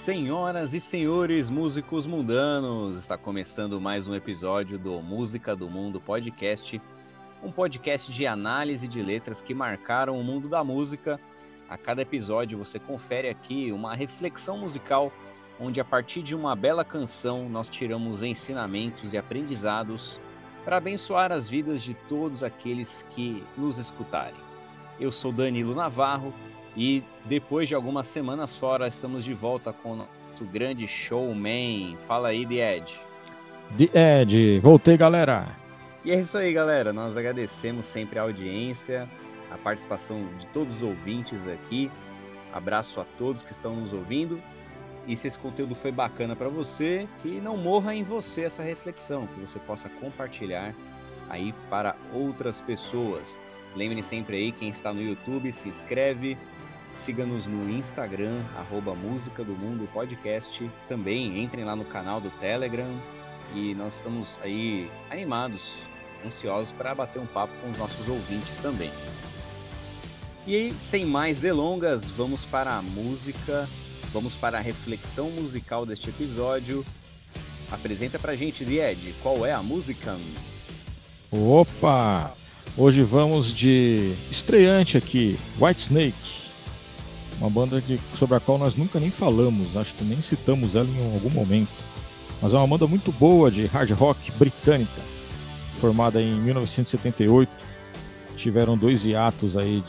Senhoras e senhores músicos mundanos, está começando mais um episódio do Música do Mundo Podcast, um podcast de análise de letras que marcaram o mundo da música. A cada episódio você confere aqui uma reflexão musical, onde a partir de uma bela canção nós tiramos ensinamentos e aprendizados para abençoar as vidas de todos aqueles que nos escutarem. Eu sou Danilo Navarro e depois de algumas semanas fora, estamos de volta com o nosso grande showman. Fala aí, The Ed. The Ed, voltei, galera. E é isso aí, galera. Nós agradecemos sempre a audiência, a participação de todos os ouvintes aqui. Abraço a todos que estão nos ouvindo. E se esse conteúdo foi bacana para você, que não morra em você essa reflexão, que você possa compartilhar aí para outras pessoas. Lembre sempre aí, quem está no YouTube, se inscreve, Siga-nos no Instagram, arroba Música do Mundo Podcast. Também entrem lá no canal do Telegram e nós estamos aí animados, ansiosos para bater um papo com os nossos ouvintes também. E aí, sem mais delongas, vamos para a música, vamos para a reflexão musical deste episódio. Apresenta pra gente, Ed, qual é a música? Opa! Hoje vamos de estreante aqui, White Snake. Uma banda de, sobre a qual nós nunca nem falamos, acho que nem citamos ela em algum momento. Mas é uma banda muito boa de hard rock britânica, formada em 1978. Tiveram dois hiatos aí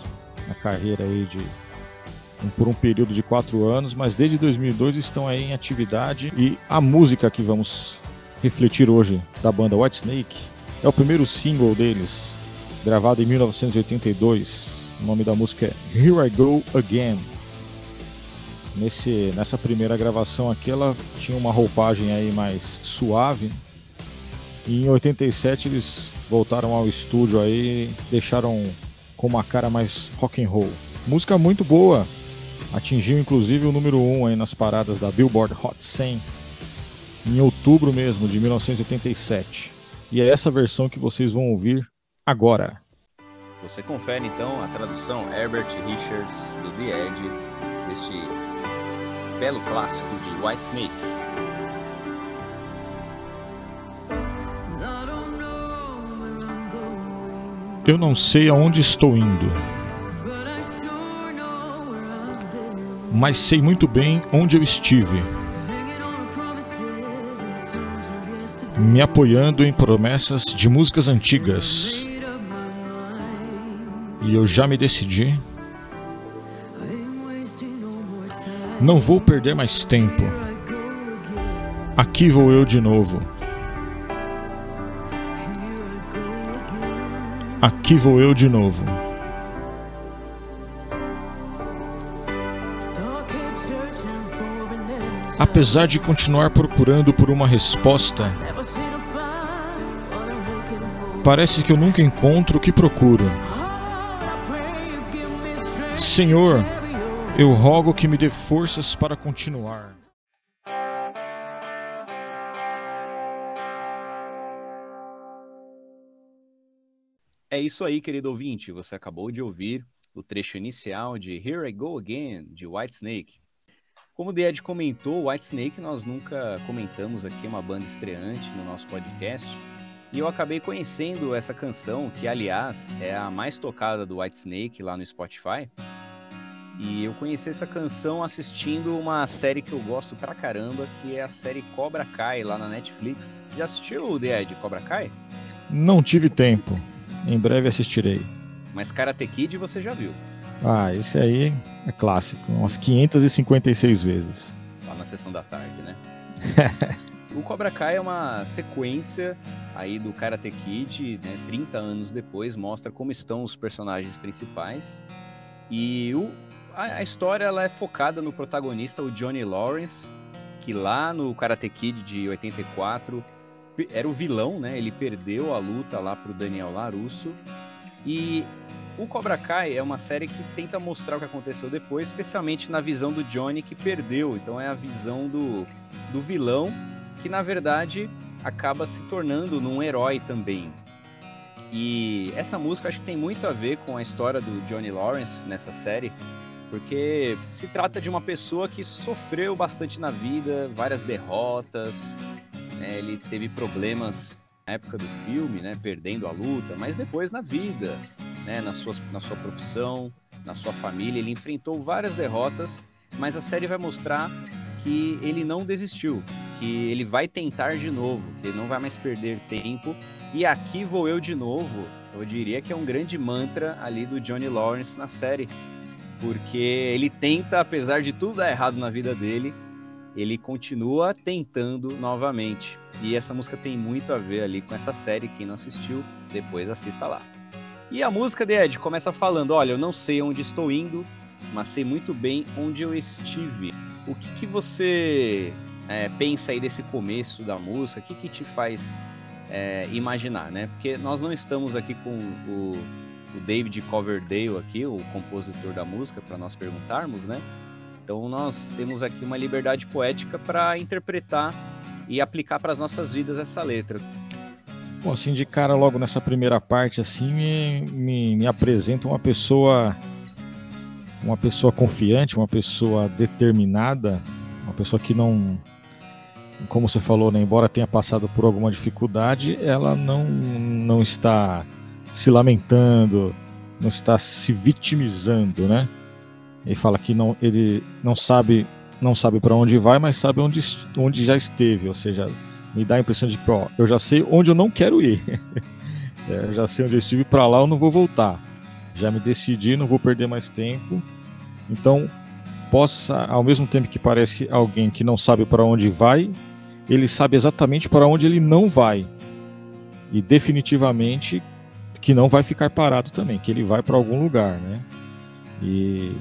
na carreira aí de por um período de quatro anos, mas desde 2002 estão aí em atividade e a música que vamos refletir hoje da banda Whitesnake é o primeiro single deles, gravado em 1982. O nome da música é Here I Go Again nesse, nessa primeira gravação aqui ela tinha uma roupagem aí mais suave. E em 87 eles voltaram ao estúdio aí, deixaram com uma cara mais rock and roll. Música muito boa, atingiu inclusive o número 1 um aí nas paradas da Billboard Hot 100 em outubro mesmo de 1987. E é essa versão que vocês vão ouvir agora. Você confere então a tradução Herbert Richards do The Edge deste belo clássico de Whitesnake. Eu não sei aonde estou indo, mas sei muito bem onde eu estive. Me apoiando em promessas de músicas antigas. E eu já me decidi Não vou perder mais tempo. Aqui vou eu de novo. Aqui vou eu de novo. Apesar de continuar procurando por uma resposta, parece que eu nunca encontro o que procuro. Senhor, eu rogo que me dê forças para continuar. É isso aí, querido ouvinte. Você acabou de ouvir o trecho inicial de Here I Go Again, de Whitesnake. Como o Ed comentou, Whitesnake nós nunca comentamos aqui uma banda estreante no nosso podcast. E eu acabei conhecendo essa canção, que aliás é a mais tocada do Whitesnake lá no Spotify. E eu conheci essa canção assistindo uma série que eu gosto pra caramba, que é a série Cobra Kai lá na Netflix. Já assistiu o The Ed Cobra Kai? Não tive tempo. Em breve assistirei. Mas Karate Kid você já viu? Ah, esse aí é clássico, umas 556 vezes. Lá na sessão da tarde, né? o Cobra Kai é uma sequência aí do Karate Kid, né, 30 anos depois, mostra como estão os personagens principais. E o, a, a, história ela é focada no protagonista, o Johnny Lawrence, que lá no Karate Kid de 84 era o vilão, né? Ele perdeu a luta lá pro Daniel LaRusso. E o Cobra Kai é uma série que tenta mostrar o que aconteceu depois, especialmente na visão do Johnny que perdeu. Então é a visão do, do vilão que na verdade acaba se tornando num herói também. E essa música acho que tem muito a ver com a história do Johnny Lawrence nessa série, porque se trata de uma pessoa que sofreu bastante na vida, várias derrotas, né? ele teve problemas na época do filme, né, perdendo a luta, mas depois na vida, né, na, na sua profissão, na sua família, ele enfrentou várias derrotas, mas a série vai mostrar que ele não desistiu, que ele vai tentar de novo, que ele não vai mais perder tempo. E aqui vou eu de novo. Eu diria que é um grande mantra ali do Johnny Lawrence na série, porque ele tenta, apesar de tudo dar errado na vida dele, ele continua tentando novamente. E essa música tem muito a ver ali com essa série. Quem não assistiu, depois assista lá. E a música de Ed começa falando: Olha, eu não sei onde estou indo, mas sei muito bem onde eu estive. O que, que você é, pensa aí desse começo da música? O que, que te faz é, imaginar, né? Porque nós não estamos aqui com o, o David Coverdale aqui, o compositor da música, para nós perguntarmos, né? Então nós temos aqui uma liberdade poética para interpretar e aplicar para as nossas vidas essa letra. Bom, assim, de cara, logo nessa primeira parte, assim, me, me, me apresenta uma pessoa uma pessoa confiante, uma pessoa determinada, uma pessoa que não, como você falou, né, embora tenha passado por alguma dificuldade, ela não, não está se lamentando, não está se vitimizando, né? Ele fala que não, ele não sabe, não sabe para onde vai, mas sabe onde, onde já esteve. Ou seja, me dá a impressão de que ó, eu já sei onde eu não quero ir. é, eu já sei onde eu estive, para lá eu não vou voltar. Já me decidi, não vou perder mais tempo. Então, possa, ao mesmo tempo que parece alguém que não sabe para onde vai, ele sabe exatamente para onde ele não vai. E definitivamente que não vai ficar parado também, que ele vai para algum lugar, né? E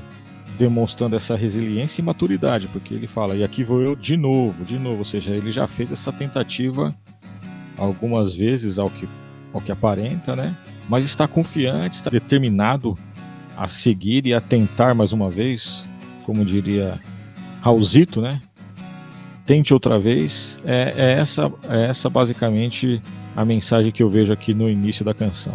demonstrando essa resiliência e maturidade, porque ele fala, e aqui vou eu de novo, de novo, ou seja, ele já fez essa tentativa algumas vezes ao que, ao que aparenta, né? Mas está confiante, está determinado a seguir e a tentar mais uma vez, como diria Raulzito, né? Tente outra vez. É, é, essa, é essa basicamente a mensagem que eu vejo aqui no início da canção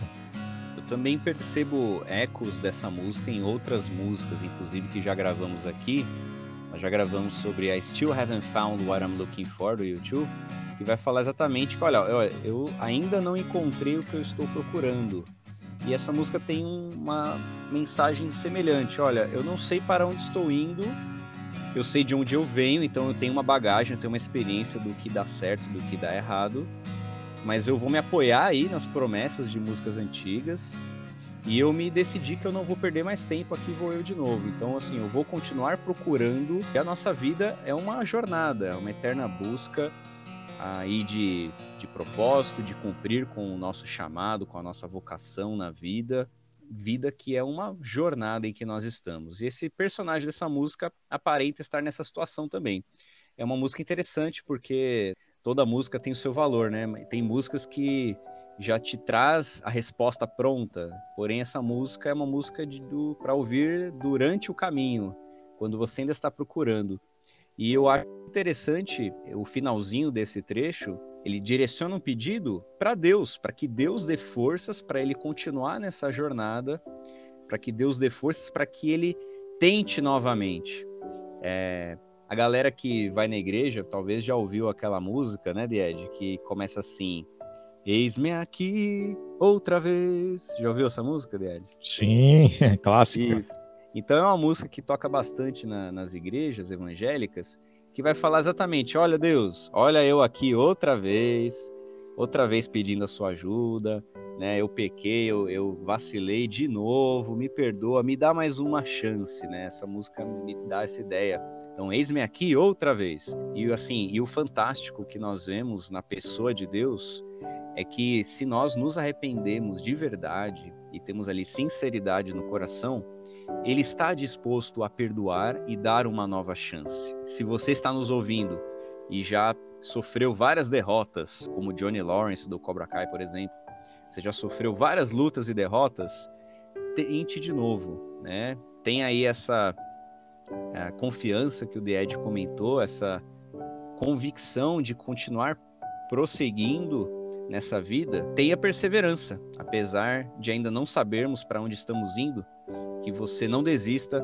também percebo ecos dessa música em outras músicas, inclusive que já gravamos aqui. Nós já gravamos sobre a Still Haven't Found What I'm Looking For do YouTube, que vai falar exatamente que, olha, eu, eu ainda não encontrei o que eu estou procurando. E essa música tem uma mensagem semelhante. Olha, eu não sei para onde estou indo, eu sei de onde eu venho, então eu tenho uma bagagem, eu tenho uma experiência do que dá certo, do que dá errado mas eu vou me apoiar aí nas promessas de músicas antigas e eu me decidi que eu não vou perder mais tempo aqui, vou eu de novo. Então, assim, eu vou continuar procurando. E a nossa vida é uma jornada, é uma eterna busca aí de, de propósito, de cumprir com o nosso chamado, com a nossa vocação na vida. Vida que é uma jornada em que nós estamos. E esse personagem dessa música aparenta estar nessa situação também. É uma música interessante porque toda música tem o seu valor, né? Tem músicas que já te traz a resposta pronta, porém essa música é uma música para ouvir durante o caminho, quando você ainda está procurando. E eu acho interessante o finalzinho desse trecho, ele direciona um pedido para Deus, para que Deus dê forças para ele continuar nessa jornada, para que Deus dê forças para que ele tente novamente. É, a galera que vai na igreja talvez já ouviu aquela música, né, de Ed, que começa assim: Eis-me aqui outra vez. Já ouviu essa música, Ed? Sim, é clássica. Isso. Então é uma música que toca bastante na, nas igrejas evangélicas, que vai falar exatamente: olha, Deus, olha eu aqui outra vez, outra vez pedindo a sua ajuda, né? Eu pequei, eu, eu, vacilei de novo, me perdoa, me dá mais uma chance, né? Essa música me dá essa ideia. Então, eis-me aqui outra vez. E assim, e o fantástico que nós vemos na pessoa de Deus é que se nós nos arrependemos de verdade e temos ali sinceridade no coração, ele está disposto a perdoar e dar uma nova chance. Se você está nos ouvindo e já sofreu várias derrotas, como Johnny Lawrence do Cobra Kai, por exemplo, você já sofreu várias lutas e derrotas, tente de novo, né? Tem aí essa confiança que o Ed comentou, essa convicção de continuar prosseguindo nessa vida, tenha perseverança, apesar de ainda não sabermos para onde estamos indo, que você não desista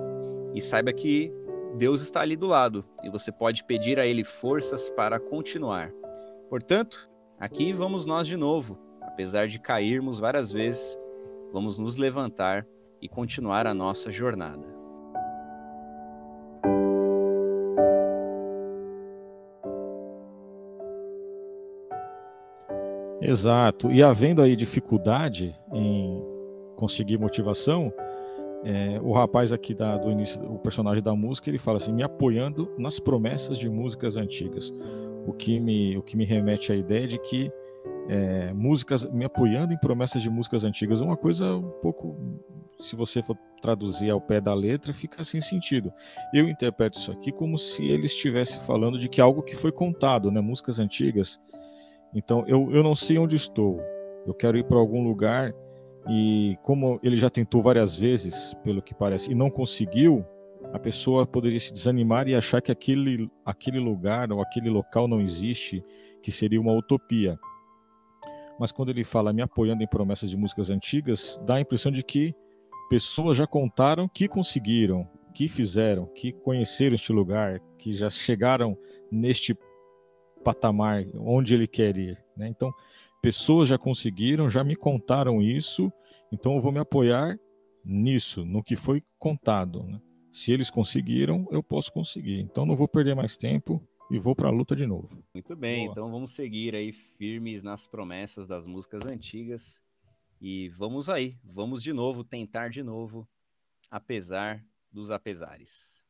e saiba que Deus está ali do lado e você pode pedir a Ele forças para continuar. Portanto, aqui vamos nós de novo. Apesar de cairmos várias vezes, vamos nos levantar e continuar a nossa jornada. Exato. E havendo aí dificuldade em conseguir motivação, é, o rapaz aqui da, do início, o personagem da música, ele fala assim, me apoiando nas promessas de músicas antigas. O que me, o que me remete à ideia de que é, músicas, me apoiando em promessas de músicas antigas, uma coisa um pouco, se você for traduzir ao pé da letra, fica sem sentido. Eu interpreto isso aqui como se ele estivesse falando de que algo que foi contado, né, músicas antigas, então, eu, eu não sei onde estou. Eu quero ir para algum lugar e, como ele já tentou várias vezes, pelo que parece, e não conseguiu, a pessoa poderia se desanimar e achar que aquele, aquele lugar ou aquele local não existe, que seria uma utopia. Mas quando ele fala me apoiando em promessas de músicas antigas, dá a impressão de que pessoas já contaram que conseguiram, que fizeram, que conheceram este lugar, que já chegaram neste patamar onde ele quer ir. Né? Então, pessoas já conseguiram, já me contaram isso, então eu vou me apoiar nisso, no que foi contado. Né? Se eles conseguiram, eu posso conseguir. Então, não vou perder mais tempo e vou para a luta de novo. Muito bem, Boa. então vamos seguir aí firmes nas promessas das músicas antigas e vamos aí, vamos de novo tentar de novo, apesar dos apesares.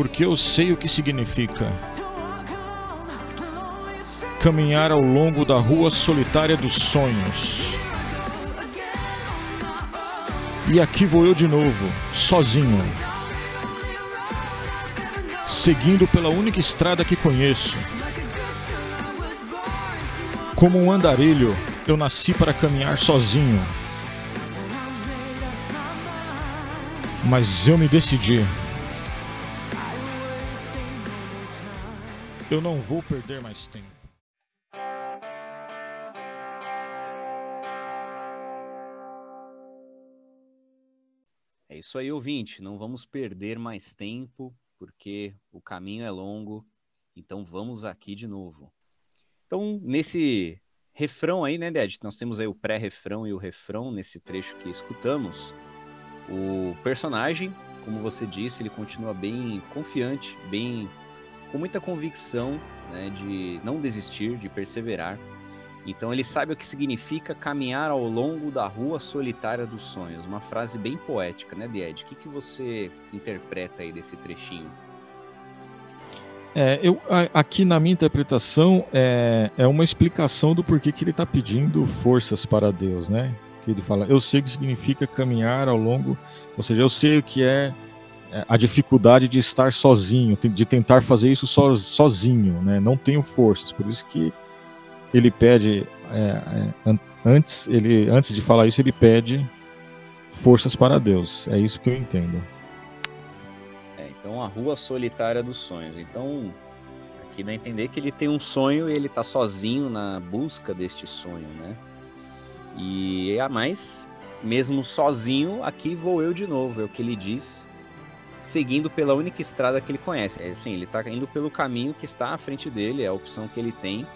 porque eu sei o que significa caminhar ao longo da rua solitária dos sonhos. E aqui vou eu de novo, sozinho, seguindo pela única estrada que conheço. Como um andarilho, eu nasci para caminhar sozinho. Mas eu me decidi. Eu não vou perder mais tempo. Isso aí, ouvinte. Não vamos perder mais tempo, porque o caminho é longo. Então vamos aqui de novo. Então, nesse refrão aí, né, Ded? Nós temos aí o pré-refrão e o refrão nesse trecho que escutamos. O personagem, como você disse, ele continua bem confiante, bem com muita convicção né, de não desistir, de perseverar. Então ele sabe o que significa caminhar ao longo da rua solitária dos sonhos. Uma frase bem poética, né, Ed? O que, que você interpreta aí desse trechinho? É, eu, aqui na minha interpretação é, é uma explicação do porquê que ele está pedindo forças para Deus, né? Que ele fala, eu sei o que significa caminhar ao longo, ou seja, eu sei o que é a dificuldade de estar sozinho, de tentar fazer isso so, sozinho, né? Não tenho forças, por isso que ele pede é, é, antes, ele antes de falar isso ele pede forças para Deus. É isso que eu entendo. É, então a rua solitária dos sonhos. Então aqui dá a entender que ele tem um sonho e ele está sozinho na busca deste sonho, né? E a mais, mesmo sozinho, aqui vou eu de novo, é o que ele diz seguindo pela única estrada que ele conhece. É, assim, ele está indo pelo caminho que está à frente dele, é a opção que ele tem.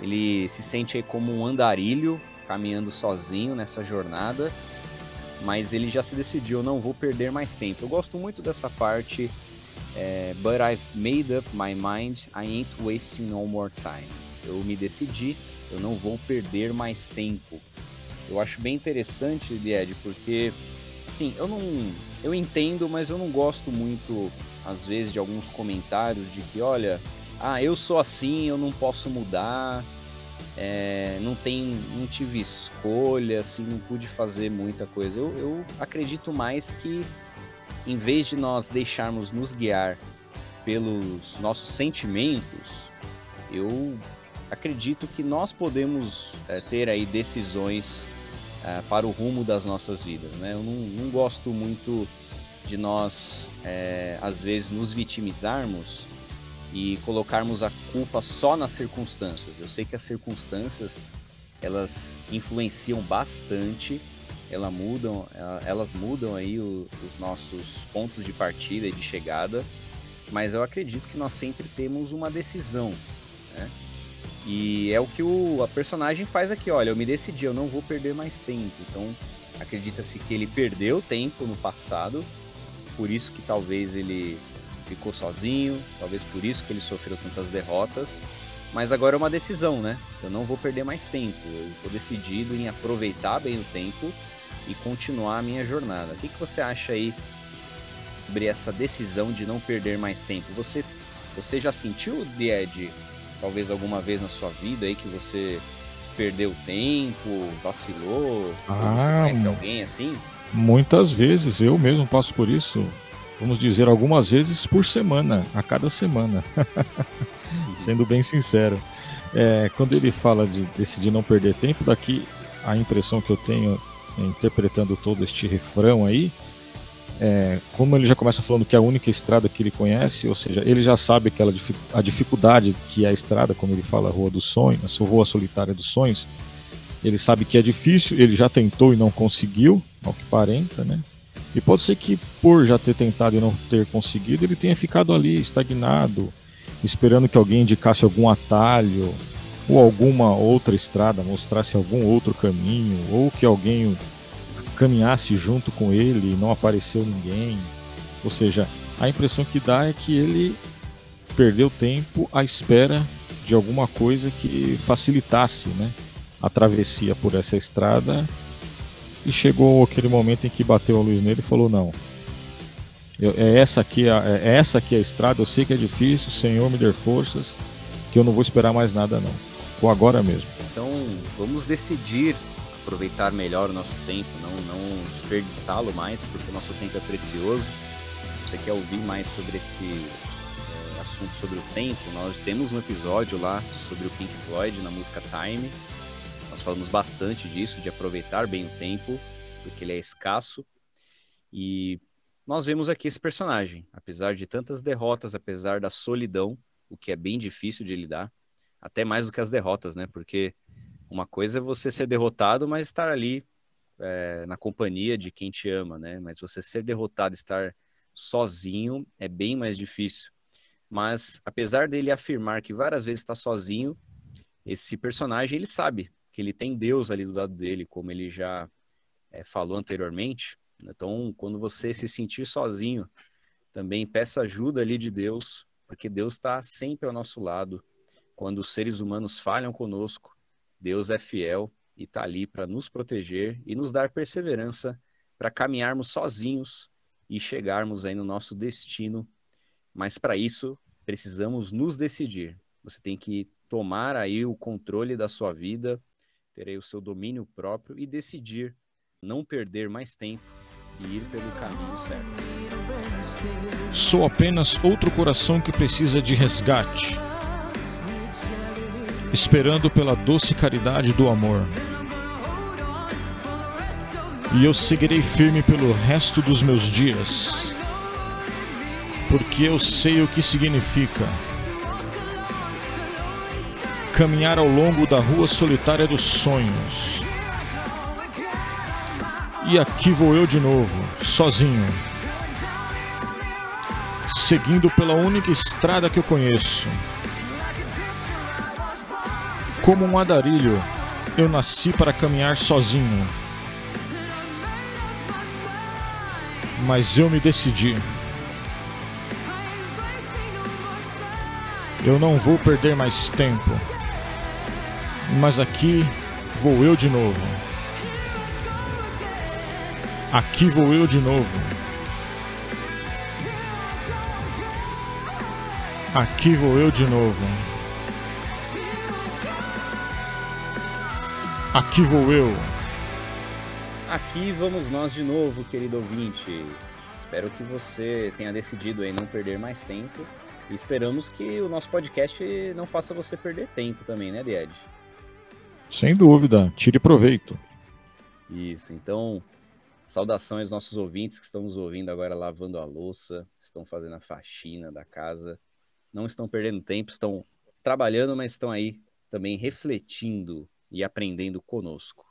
Ele se sente como um andarilho caminhando sozinho nessa jornada, mas ele já se decidiu, não vou perder mais tempo. Eu gosto muito dessa parte, é, but I've made up my mind, I ain't wasting no more time. Eu me decidi, eu não vou perder mais tempo. Eu acho bem interessante, Ed, porque Sim, eu não. Eu entendo, mas eu não gosto muito, às vezes, de alguns comentários de que, olha, ah, eu sou assim, eu não posso mudar, é, não tem, não tive escolha, assim, não pude fazer muita coisa. Eu, eu acredito mais que, em vez de nós deixarmos nos guiar pelos nossos sentimentos, eu acredito que nós podemos é, ter aí decisões uh, para o rumo das nossas vidas. Né? Eu não, não gosto muito de nós, é, às vezes, nos vitimizarmos e colocarmos a culpa só nas circunstâncias. Eu sei que as circunstâncias elas influenciam bastante, elas mudam, elas mudam aí os nossos pontos de partida e de chegada, mas eu acredito que nós sempre temos uma decisão, né? E é o que o, a personagem faz aqui, olha, eu me decidi, eu não vou perder mais tempo. Então, acredita-se que ele perdeu tempo no passado, por isso que talvez ele ficou sozinho, talvez por isso que ele sofreu tantas derrotas. Mas agora é uma decisão, né? Eu não vou perder mais tempo. Eu estou decidido em aproveitar bem o tempo e continuar a minha jornada. O que, que você acha aí sobre essa decisão de não perder mais tempo? Você, você já sentiu, Ed, talvez alguma vez na sua vida aí que você perdeu tempo, vacilou? Ah, você conhece alguém assim? Muitas vezes, eu mesmo passo por isso vamos dizer, algumas vezes por semana, a cada semana. Sendo bem sincero. É, quando ele fala de decidir não perder tempo, daqui a impressão que eu tenho interpretando todo este refrão aí, é, como ele já começa falando que é a única estrada que ele conhece, ou seja, ele já sabe aquela a dificuldade que é a estrada, como ele fala, a Rua dos Sonhos, a Rua Solitária dos Sonhos, ele sabe que é difícil, ele já tentou e não conseguiu, ao que parenta, né? E pode ser que, por já ter tentado e não ter conseguido, ele tenha ficado ali estagnado, esperando que alguém indicasse algum atalho ou alguma outra estrada, mostrasse algum outro caminho, ou que alguém caminhasse junto com ele e não apareceu ninguém. Ou seja, a impressão que dá é que ele perdeu tempo à espera de alguma coisa que facilitasse né, a travessia por essa estrada e chegou aquele momento em que bateu a luz nele e falou: Não, eu, é, essa aqui a, é essa aqui a estrada. Eu sei que é difícil, Senhor me dê forças, que eu não vou esperar mais nada, não. Vou agora mesmo. Então vamos decidir aproveitar melhor o nosso tempo, não, não desperdiçá-lo mais, porque o nosso tempo é precioso. Você quer ouvir mais sobre esse é, assunto sobre o tempo? Nós temos um episódio lá sobre o Pink Floyd na música Time nós falamos bastante disso, de aproveitar bem o tempo, porque ele é escasso. E nós vemos aqui esse personagem, apesar de tantas derrotas, apesar da solidão, o que é bem difícil de lidar, até mais do que as derrotas, né? Porque uma coisa é você ser derrotado, mas estar ali é, na companhia de quem te ama, né? Mas você ser derrotado, estar sozinho, é bem mais difícil. Mas apesar dele afirmar que várias vezes está sozinho, esse personagem ele sabe que ele tem Deus ali do lado dele, como ele já é, falou anteriormente. Então, quando você se sentir sozinho, também peça ajuda ali de Deus, porque Deus está sempre ao nosso lado. Quando os seres humanos falham conosco, Deus é fiel e está ali para nos proteger e nos dar perseverança para caminharmos sozinhos e chegarmos aí no nosso destino. Mas para isso, precisamos nos decidir. Você tem que tomar aí o controle da sua vida, terei o seu domínio próprio e decidir não perder mais tempo e ir pelo caminho certo. Sou apenas outro coração que precisa de resgate, esperando pela doce caridade do amor. E eu seguirei firme pelo resto dos meus dias, porque eu sei o que significa caminhar ao longo da rua solitária dos sonhos. E aqui vou eu de novo, sozinho, seguindo pela única estrada que eu conheço. Como um adarilho, eu nasci para caminhar sozinho. Mas eu me decidi. Eu não vou perder mais tempo. Mas aqui vou eu de novo. Aqui vou eu de novo. Aqui vou eu de novo. Aqui vou eu. Aqui vamos nós de novo, querido ouvinte. Espero que você tenha decidido aí não perder mais tempo. E esperamos que o nosso podcast não faça você perder tempo também, né, Died? Sem dúvida, tire proveito. Isso, então, saudações aos nossos ouvintes que estão nos ouvindo agora lavando a louça, estão fazendo a faxina da casa. não estão perdendo tempo, estão trabalhando, mas estão aí também refletindo e aprendendo conosco.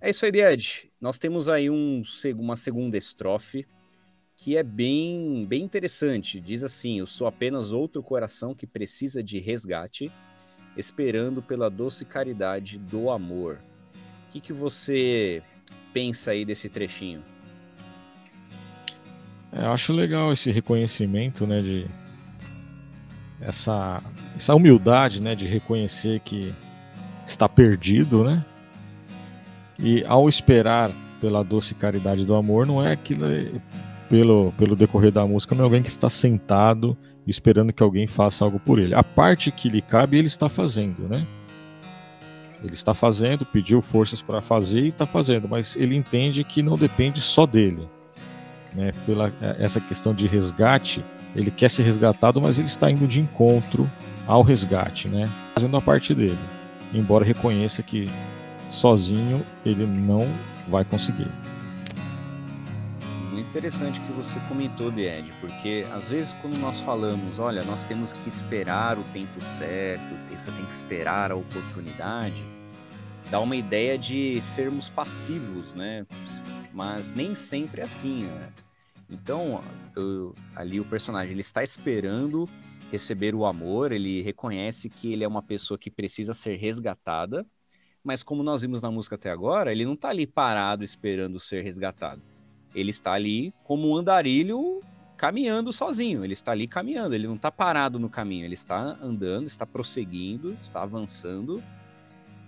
É isso aí, Ed. Nós temos aí um, uma segunda estrofe que é bem, bem interessante. Diz assim: Eu sou apenas outro coração que precisa de resgate, esperando pela doce caridade do amor. O que, que você pensa aí desse trechinho? É, eu acho legal esse reconhecimento, né, de essa, essa humildade, né, de reconhecer que está perdido, né? E ao esperar pela doce caridade do amor, não é aquilo pelo, pelo decorrer da música, não é alguém que está sentado esperando que alguém faça algo por ele. A parte que lhe cabe, ele está fazendo, né? Ele está fazendo, pediu forças para fazer e está fazendo, mas ele entende que não depende só dele. Né? Pela é, essa questão de resgate, ele quer ser resgatado, mas ele está indo de encontro ao resgate, né? Fazendo a parte dele, embora reconheça que sozinho ele não vai conseguir interessante que você comentou, Ed, porque às vezes quando nós falamos, olha, nós temos que esperar o tempo certo, você tem que esperar a oportunidade, dá uma ideia de sermos passivos, né? Mas nem sempre é assim, né? Então, eu, ali o personagem, ele está esperando receber o amor, ele reconhece que ele é uma pessoa que precisa ser resgatada, mas como nós vimos na música até agora, ele não está ali parado esperando ser resgatado ele está ali como um andarilho caminhando sozinho. Ele está ali caminhando, ele não está parado no caminho, ele está andando, está prosseguindo, está avançando,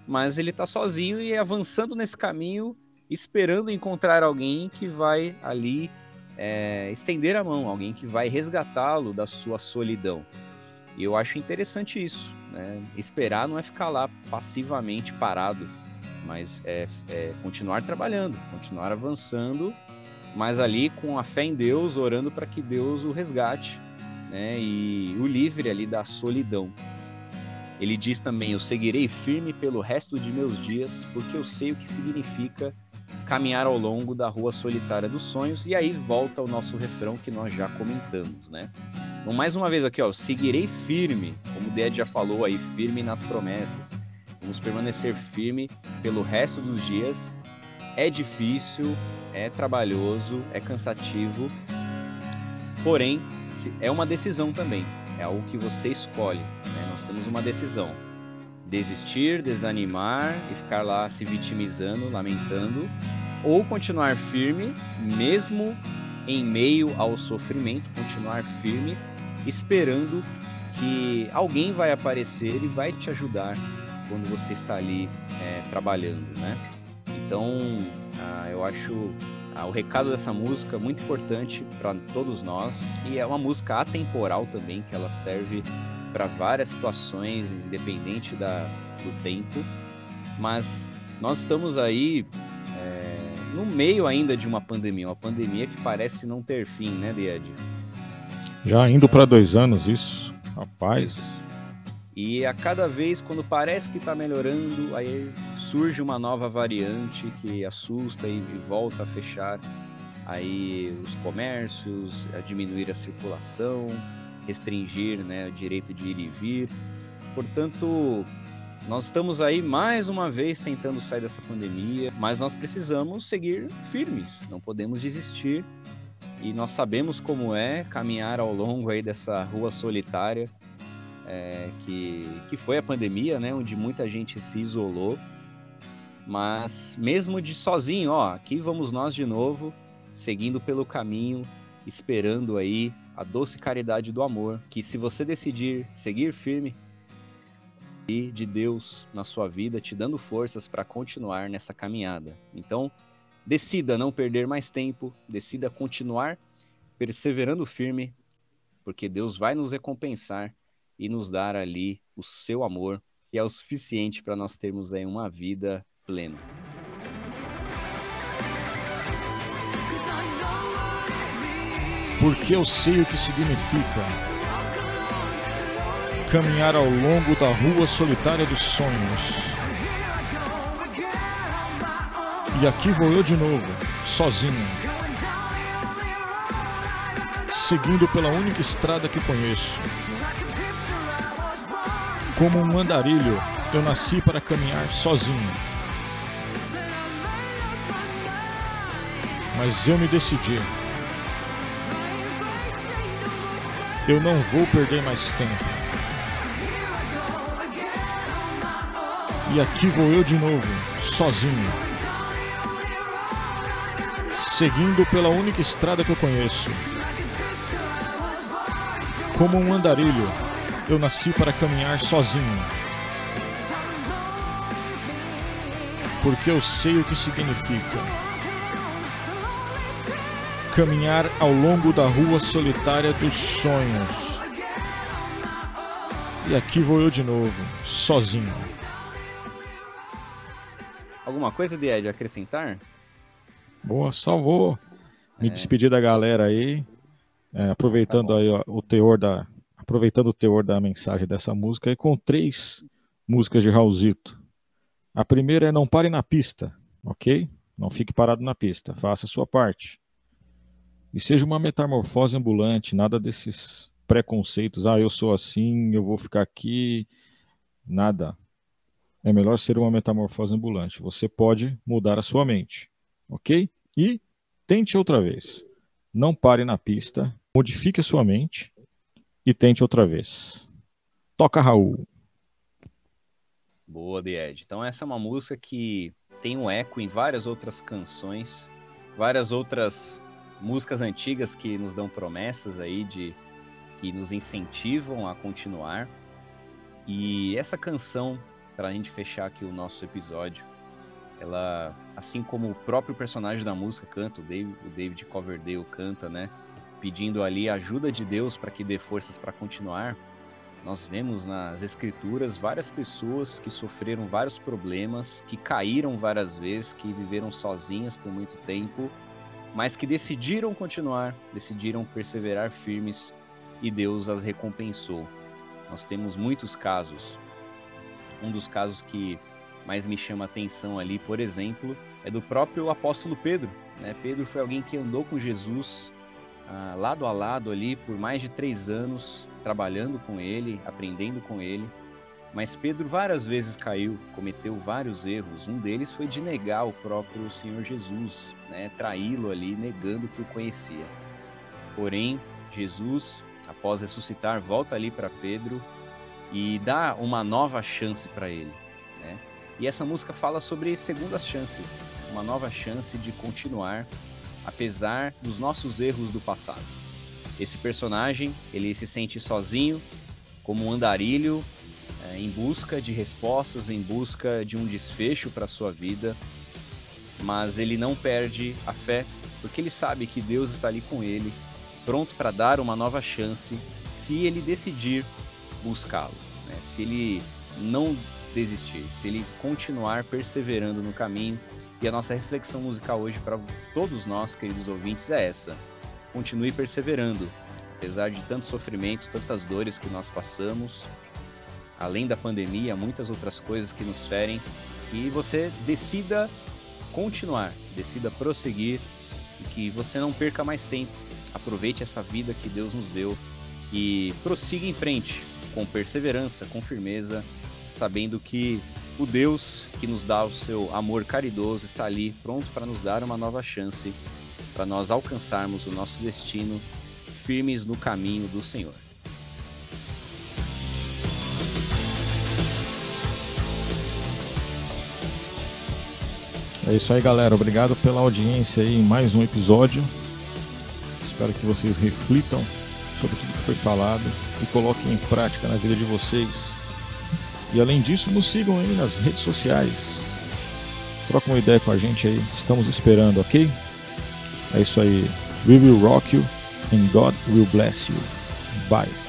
mas ele está sozinho e avançando nesse caminho, esperando encontrar alguém que vai ali é, estender a mão, alguém que vai resgatá-lo da sua solidão. E eu acho interessante isso. Né? Esperar não é ficar lá passivamente parado, mas é, é continuar trabalhando, continuar avançando mas ali com a fé em Deus, orando para que Deus o resgate né, e o livre ali da solidão. Ele diz também: Eu seguirei firme pelo resto de meus dias, porque eu sei o que significa caminhar ao longo da rua solitária dos sonhos. E aí volta o nosso refrão que nós já comentamos, né? Então, mais uma vez aqui, ó, seguirei firme, como o Ded já falou aí, firme nas promessas. Vamos permanecer firme pelo resto dos dias. É difícil, é trabalhoso, é cansativo, porém é uma decisão também, é algo que você escolhe. Né? Nós temos uma decisão: desistir, desanimar e ficar lá se vitimizando, lamentando, ou continuar firme, mesmo em meio ao sofrimento, continuar firme, esperando que alguém vai aparecer e vai te ajudar quando você está ali é, trabalhando, né? Então, ah, eu acho ah, o recado dessa música muito importante para todos nós e é uma música atemporal também, que ela serve para várias situações, independente da, do tempo. Mas nós estamos aí é, no meio ainda de uma pandemia, uma pandemia que parece não ter fim, né, Died? Já indo para dois anos isso, rapaz. E a cada vez, quando parece que está melhorando, aí surge uma nova variante que assusta e volta a fechar aí os comércios, a diminuir a circulação, restringir né, o direito de ir e vir. Portanto, nós estamos aí mais uma vez tentando sair dessa pandemia, mas nós precisamos seguir firmes, não podemos desistir. E nós sabemos como é caminhar ao longo aí dessa rua solitária é, que, que foi a pandemia, né, onde muita gente se isolou. Mas mesmo de sozinho, ó, aqui vamos nós de novo, seguindo pelo caminho, esperando aí a doce caridade do amor, que se você decidir seguir firme e de Deus na sua vida, te dando forças para continuar nessa caminhada. Então, decida não perder mais tempo, decida continuar perseverando firme, porque Deus vai nos recompensar e nos dar ali o seu amor, que é o suficiente para nós termos aí uma vida plena. Porque eu sei o que significa caminhar ao longo da rua solitária dos sonhos. E aqui vou eu de novo, sozinho, seguindo pela única estrada que conheço Como um andarilho, eu nasci para caminhar sozinho. Mas eu me decidi. Eu não vou perder mais tempo. E aqui vou eu de novo, sozinho. Seguindo pela única estrada que eu conheço. Como um andarilho, eu nasci para caminhar sozinho. Porque eu sei o que significa caminhar ao longo da rua solitária dos sonhos. E aqui vou eu de novo, sozinho. Alguma coisa de Ed acrescentar? Boa, só vou me é. despedir da galera aí, é, aproveitando tá aí ó, o teor da aproveitando o teor da mensagem dessa música e com três músicas de Raulzito. A primeira é Não Pare na Pista, ok? Não fique parado na pista, faça a sua parte. E seja uma metamorfose ambulante, nada desses preconceitos, ah, eu sou assim, eu vou ficar aqui, nada. É melhor ser uma metamorfose ambulante. Você pode mudar a sua mente, ok? E tente outra vez. Não pare na pista, modifique a sua mente e tente outra vez. Toca Raul. Boa, Ed. Então essa é uma música que tem um eco em várias outras canções, várias outras músicas antigas que nos dão promessas aí de que nos incentivam a continuar. E essa canção, para a gente fechar aqui o nosso episódio, ela, assim como o próprio personagem da música canta, o David, o David Coverdale canta, né, pedindo ali a ajuda de Deus para que dê forças para continuar. Nós vemos nas escrituras várias pessoas que sofreram vários problemas, que caíram várias vezes, que viveram sozinhas por muito tempo mas que decidiram continuar, decidiram perseverar firmes e Deus as recompensou. Nós temos muitos casos. Um dos casos que mais me chama a atenção ali, por exemplo, é do próprio apóstolo Pedro. Né? Pedro foi alguém que andou com Jesus ah, lado a lado ali por mais de três anos, trabalhando com ele, aprendendo com ele. Mas Pedro várias vezes caiu, cometeu vários erros. Um deles foi de negar o próprio Senhor Jesus, né? traí-lo ali, negando que o conhecia. Porém, Jesus, após ressuscitar, volta ali para Pedro e dá uma nova chance para ele. Né? E essa música fala sobre segundas chances, uma nova chance de continuar, apesar dos nossos erros do passado. Esse personagem, ele se sente sozinho, como um andarilho é, em busca de respostas, em busca de um desfecho para sua vida, mas ele não perde a fé, porque ele sabe que Deus está ali com ele, pronto para dar uma nova chance, se ele decidir buscá-lo, né? se ele não desistir, se ele continuar perseverando no caminho. E a nossa reflexão musical hoje para todos nós, queridos ouvintes, é essa: continue perseverando, apesar de tanto sofrimento, tantas dores que nós passamos, além da pandemia, muitas outras coisas que nos ferem, e você decida continuar, decida prosseguir e que você não perca mais tempo. Aproveite essa vida que Deus nos deu e prossiga em frente com perseverança, com firmeza, sabendo que o Deus que nos dá o seu amor caridoso está ali pronto para nos dar uma nova chance para nós alcançarmos o nosso destino firmes no caminho do Senhor. É isso aí, galera. Obrigado pela audiência aí em mais um episódio. Espero que vocês reflitam sobre tudo que foi falado e coloquem em prática na vida de vocês. E além disso, nos sigam aí nas redes sociais. Troca uma ideia com a gente aí. Estamos esperando, ok? É isso aí. We will rock you and God will bless you. Bye.